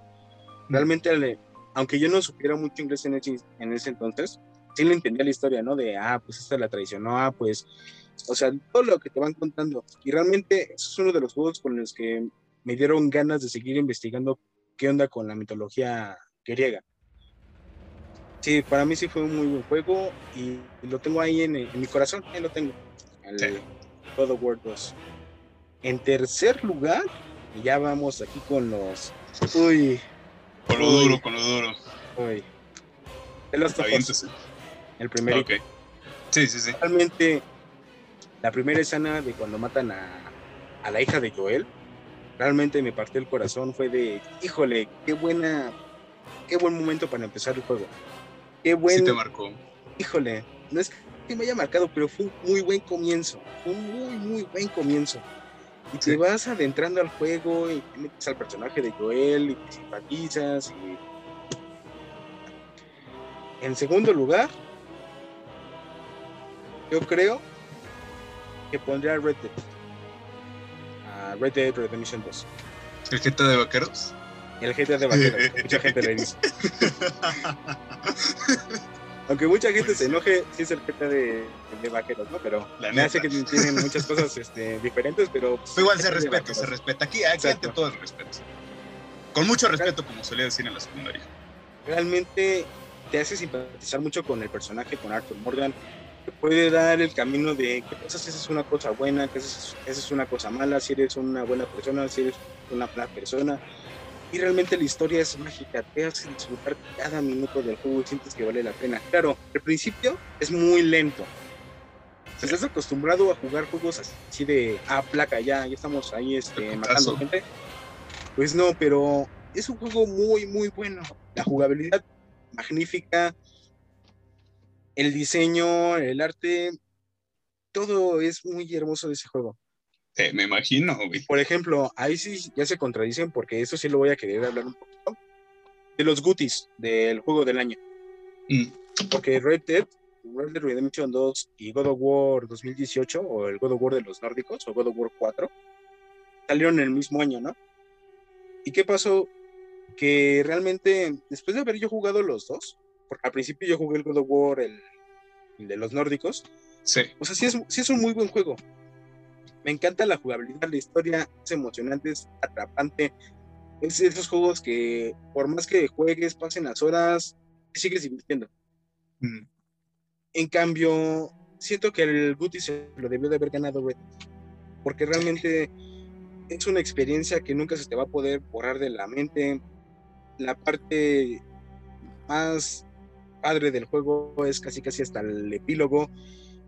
[SPEAKER 2] Realmente, aunque yo no supiera mucho inglés en ese, en ese entonces, sí le entendía la historia, ¿no? De, ah, pues esta es la tradición, no, ah, pues, o sea, todo lo que te van contando. Y realmente eso es uno de los juegos con los que me dieron ganas de seguir investigando qué onda con la mitología griega. Sí, para mí sí fue un muy buen juego y lo tengo ahí en, mi corazón, ahí lo tengo. El God of War 2. En tercer lugar, ya vamos aquí con los. Uy.
[SPEAKER 1] Con lo duro, con lo duro.
[SPEAKER 2] Uy. El primero.
[SPEAKER 1] Sí, sí, sí.
[SPEAKER 2] Realmente, la primera escena de cuando matan a, a la hija de Joel, realmente me partió el corazón. Fue de, híjole, qué buena, qué buen momento para empezar el juego. Qué buen.
[SPEAKER 1] Sí te marcó.
[SPEAKER 2] Híjole, no es que me haya marcado, pero fue un muy buen comienzo. Fue un muy, muy buen comienzo. Y te vas adentrando al juego y te metes al personaje de Joel y te simpatizas. Y... En segundo lugar, yo creo que pondría Red Dead. A Red Dead Redemption 2.
[SPEAKER 1] ¿El GTA de vaqueros?
[SPEAKER 2] El GTA de vaqueros, mucha gente le dice. Aunque mucha gente se enoje, sí es el GTA de, de vaqueros, ¿no? Pero me hace que tienen muchas cosas este, diferentes, pero...
[SPEAKER 1] igual se respeta, se respeta. Aquí, aquí ante todo el respeto. Con mucho respeto, como solía decir en la secundaria.
[SPEAKER 2] Realmente te hace simpatizar mucho con el personaje, con Arthur Morgan. Te puede dar el camino de que esa es una cosa buena, que esa es una cosa mala, si eres una buena persona, si eres una mala persona y realmente la historia es mágica, te hace disfrutar cada minuto del juego y sientes que vale la pena. Claro, al principio es muy lento. Si estás acostumbrado a jugar juegos así de, ah, placa, ya, ya estamos ahí este, matando gente, pues no, pero es un juego muy, muy bueno. La jugabilidad magnífica, el diseño, el arte, todo es muy hermoso de ese juego
[SPEAKER 1] me imagino, güey.
[SPEAKER 2] Por ejemplo, ahí sí ya se contradicen porque eso sí lo voy a querer hablar un poquito. De los goodies del juego del año. Mm. Porque Red Dead, Red Dead Redemption 2 y God of War 2018, o el God of War de los nórdicos, o God of War 4, salieron el mismo año, ¿no? ¿Y qué pasó? Que realmente, después de haber yo jugado los dos, porque al principio yo jugué el God of War, el, de los nórdicos,
[SPEAKER 1] sí.
[SPEAKER 2] o sea, sí es, sí es un muy buen juego, me encanta la jugabilidad, la historia es emocionante, es atrapante. Es de esos juegos que por más que juegues, pasen las horas, sigues divirtiendo. Mm. En cambio, siento que el Guti se lo debió de haber ganado Red, porque realmente es una experiencia que nunca se te va a poder borrar de la mente. La parte más padre del juego es casi casi hasta el epílogo,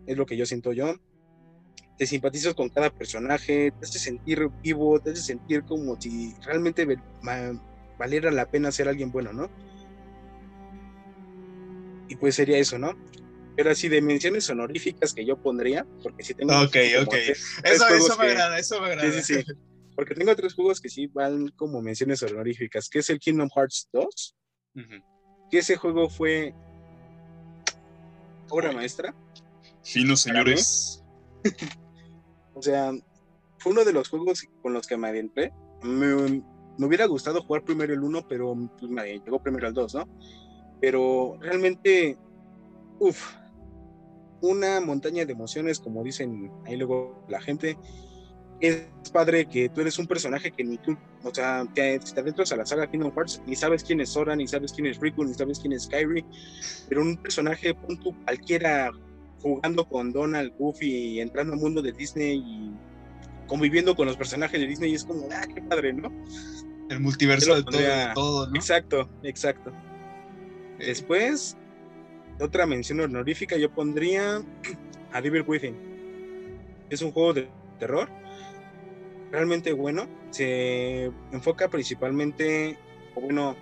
[SPEAKER 2] es lo que yo siento yo te simpatizas con cada personaje, te hace sentir vivo, te hace sentir como si realmente valiera la pena ser alguien bueno, ¿no? Y pues sería eso, ¿no? Pero así de menciones honoríficas que yo pondría, porque si tengo...
[SPEAKER 1] Ok, ok. eso, eso me agrada, eso me agrada.
[SPEAKER 2] Sí, sí, sí. Porque tengo tres juegos que sí van como menciones honoríficas, que es el Kingdom Hearts 2, que ese juego fue obra maestra.
[SPEAKER 1] Fino, señores.
[SPEAKER 2] O sea, fue uno de los juegos con los que me adentré. Me, hubiera gustado jugar primero el 1, pero pues, me llegó primero el 2, ¿no? Pero realmente, uff, una montaña de emociones, como dicen ahí luego la gente. Es padre que tú eres un personaje que ni tú, o sea, te, te adentras a la saga Kingdom Hearts, ni sabes quién es Sora, ni sabes quién es Riku, ni sabes quién es Kyrie, pero un personaje, punto, cualquiera jugando con Donald, Goofy, entrando al mundo de Disney y conviviendo con los personajes de Disney y es como, ah, qué padre, ¿no?
[SPEAKER 1] El multiverso de todo, ¿no?
[SPEAKER 2] Exacto, exacto. Después, otra mención honorífica, yo pondría a Devil Within. Es un juego de terror realmente bueno. Se enfoca principalmente, bueno,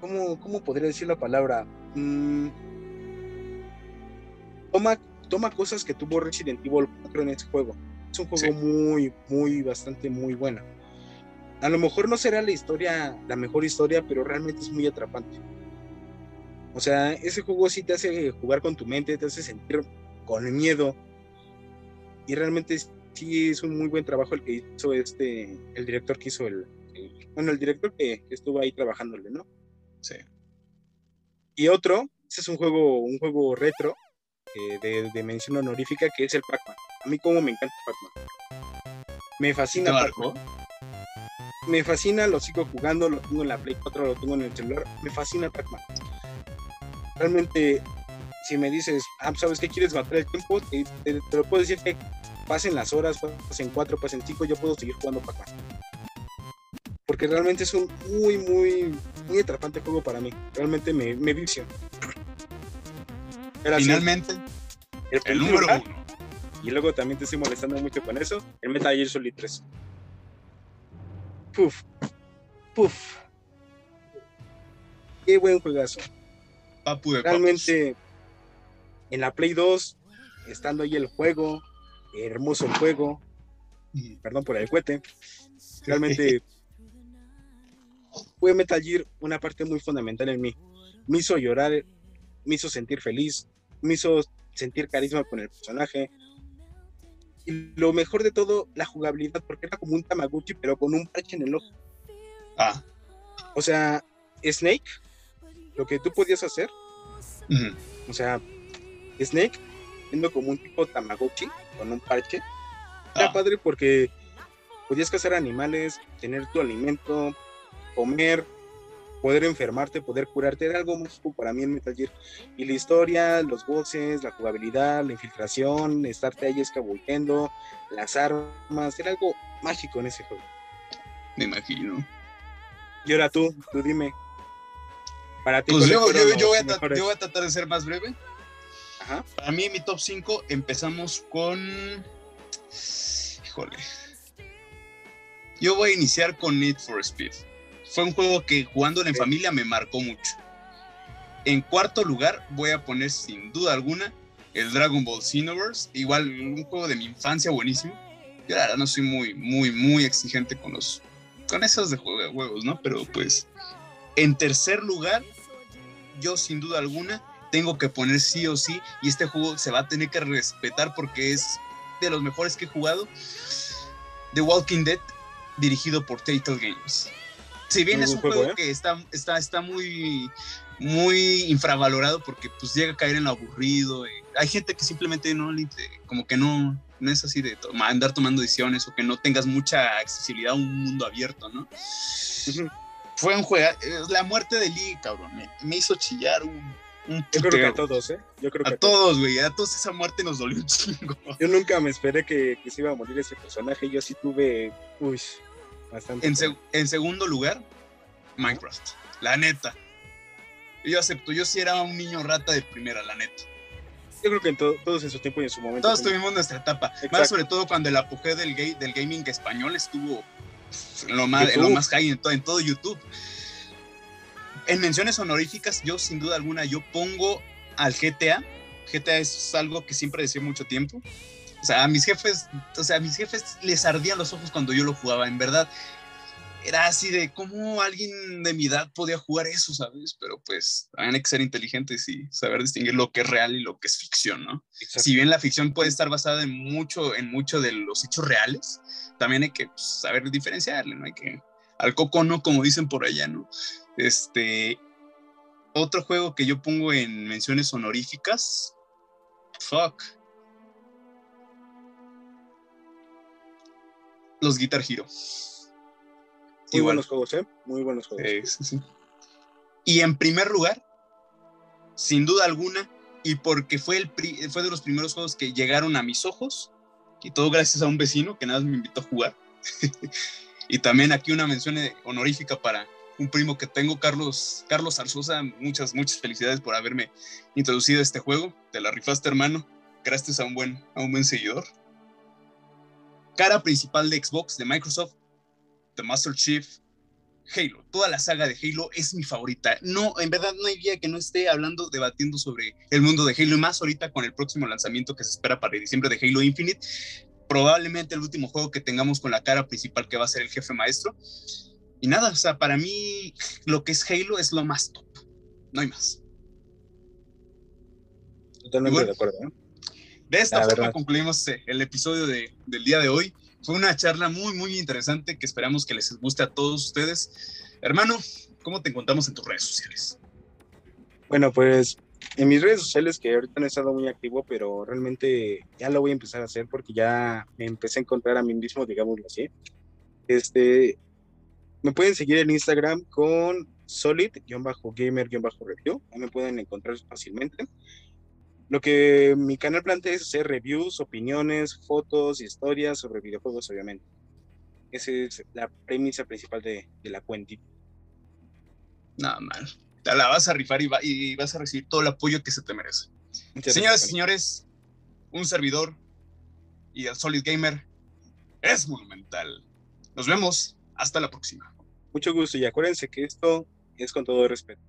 [SPEAKER 2] ¿cómo, ¿cómo podría decir la palabra? Mm, toma, toma cosas que tuvo Resident Evil 4 en este juego. Es un juego muy, muy, bastante muy bueno. A lo mejor no será la historia, la mejor historia, pero realmente es muy atrapante. O sea, ese juego sí te hace jugar con tu mente, te hace sentir con miedo. y realmente sí es un muy buen trabajo el que hizo este, el director que hizo el, bueno, el director que, estuvo ahí trabajándole, ¿no?
[SPEAKER 1] Sí.
[SPEAKER 2] Y otro, ese es un juego, un juego retro eh, de, mención honorífica que es el Pac-Man. A mí como me encanta Pac-Man. Me fascina Pac-Man. Me fascina, lo sigo jugando, lo tengo en la Play 4, lo tengo en el celular. Me fascina Pac-Man. Realmente, si me dices, ah, ¿sabes qué quieres matar el tiempo? Te, te, lo puedo decir que pasen las horas, pasen cuatro, pasen cinco, yo puedo seguir jugando Pac-Man. Porque realmente es un muy, muy, muy atrapante juego para mí. Realmente me, me vicio.
[SPEAKER 1] Finalmente, el, número uno.
[SPEAKER 2] Y luego también te estoy molestando mucho con eso, el Metal Gear Solid 3. Puf, puf. Qué buen juegazo.
[SPEAKER 1] Papu de
[SPEAKER 2] Realmente, en la Play 2, estando ahí el juego, hermoso el juego, perdón por el cohete, realmente fue Metal Gear una parte muy fundamental en mí. Me hizo llorar, me hizo sentir feliz, me hizo sentir carisma con el personaje. Y lo mejor de todo, la jugabilidad, porque era como un Tamagotchi, pero con un parche en el ojo.
[SPEAKER 1] Ah.
[SPEAKER 2] O sea, Snake, lo que tú podías hacer, o sea, Snake, siendo como un tipo Tamagotchi, con un parche, era ah. padre porque podías cazar animales, tener tu alimento, comer, poder enfermarte, poder curarte, era algo mágico para mí en Metal Gear. Y la historia, los voces, la jugabilidad, la infiltración, estarte ahí escabulleando, las armas, era algo mágico en ese juego.
[SPEAKER 1] Me imagino.
[SPEAKER 2] Y ahora tú, tú dime.
[SPEAKER 1] Para ti, pues yo, voy a tratar de ser más breve. Ajá. Para mí, mi top 5, empezamos con. Híjole. Yo voy a iniciar con Need for Speed fue un juego que jugando en familia me marcó mucho. En cuarto lugar voy a poner sin duda alguna el Dragon Ball Xenoverse, igual un juego de mi infancia buenísimo. Yo la verdad no soy muy, muy, muy exigente con los, con esos de juegos, ¿no? Pero pues, en tercer lugar, yo sin duda alguna tengo que poner sí o sí, y este juego se va a tener que respetar porque es de los mejores que he jugado. The Walking Dead, dirigido por Telltale Games. Si bien es un juego, ¿eh? que está, está, está muy, muy infravalorado porque pues llega a caer en lo aburrido. hay gente que simplemente no, como que no, no es así de andar tomando decisiones o que no tengas mucha accesibilidad a un mundo abierto, ¿no? Fue un juego, la muerte de Lee, cabrón, me, hizo chillar un,
[SPEAKER 2] Yo creo que a todos, ¿eh? Yo creo
[SPEAKER 1] que a, todos, güey, a todos esa muerte nos dolió un chingo.
[SPEAKER 2] Yo nunca me esperé que, que se iba a morir ese personaje, yo sí tuve, uy,
[SPEAKER 1] en, segundo lugar, Minecraft. La neta. Yo acepto, yo sí era un niño rata de primera, la neta.
[SPEAKER 2] Yo creo que en todos en su tiempo y en su momento.
[SPEAKER 1] Todos tuvimos nuestra etapa. Más sobre todo cuando el apogeo del, del gaming español estuvo en lo más, lo más high en todo, en todo YouTube. En menciones honoríficas, yo sin duda alguna, yo pongo al GTA. GTA es algo que siempre decía mucho tiempo. O sea, a mis jefes, o sea, a mis jefes les ardían los ojos cuando yo lo jugaba, en verdad. Era así de cómo alguien de mi edad podía jugar eso, ¿sabes? Pero pues hay que ser inteligentes y saber distinguir lo que es real y lo que es ficción, ¿no? Si bien la ficción puede estar basada en mucho, en mucho de los hechos reales, también hay que pues, saber diferenciarle, ¿no? Hay que, al coco no, como dicen por allá, ¿no? Este, otro juego que yo pongo en menciones honoríficas, fuck, los Guitar Hero.
[SPEAKER 2] Muy buenos juegos, ¿eh? Muy buenos juegos.
[SPEAKER 1] Y en primer lugar, sin duda alguna, y porque fue, el fue de los primeros juegos que llegaron a mis ojos, y todo gracias a un vecino que nada más me invitó a jugar. y también aquí una mención honorífica para un primo que tengo, Carlos, Carlos Arzosa. Muchas, muchas felicidades por haberme introducido a este juego. Te la rifaste, hermano. Gracias a un buen, a un buen seguidor cara principal de Xbox, de Microsoft, The Master Chief, Halo. Toda la saga de Halo es mi favorita. No, en verdad no hay día que no esté hablando, debatiendo sobre el mundo de Halo, y más ahorita con el próximo lanzamiento que se espera para diciembre de Halo Infinite. Probablemente el último juego que tengamos con la cara principal que va a ser el jefe maestro. Y nada, o sea, para mí lo que es Halo es lo más top. No hay más.
[SPEAKER 2] Totalmente de acuerdo. ¿eh?
[SPEAKER 1] De esta forma concluimos eh, el episodio de, del día de hoy. Fue una charla muy, muy interesante que esperamos que les guste a todos ustedes. Hermano, ¿cómo te encontramos en tus redes sociales?
[SPEAKER 2] Bueno, pues en mis redes sociales, que ahorita no he estado muy activo, pero realmente ya lo voy a empezar a hacer porque ya me empecé a encontrar a mí mismo, digámoslo así. Este, me pueden seguir en Instagram con solid-gamer-review. Ahí me pueden encontrar fácilmente. Lo que mi canal plantea es hacer reviews, opiniones, fotos, historias sobre videojuegos, obviamente. Esa es la premisa principal de, la cuenta.
[SPEAKER 1] Nada mal. Te la vas a rifar y, vas a recibir todo el apoyo que se te merece. Señoras y señores, un servidor y el Solid Gamer es monumental. Nos vemos. Hasta la próxima.
[SPEAKER 2] Mucho gusto y acuérdense que esto es con todo respeto.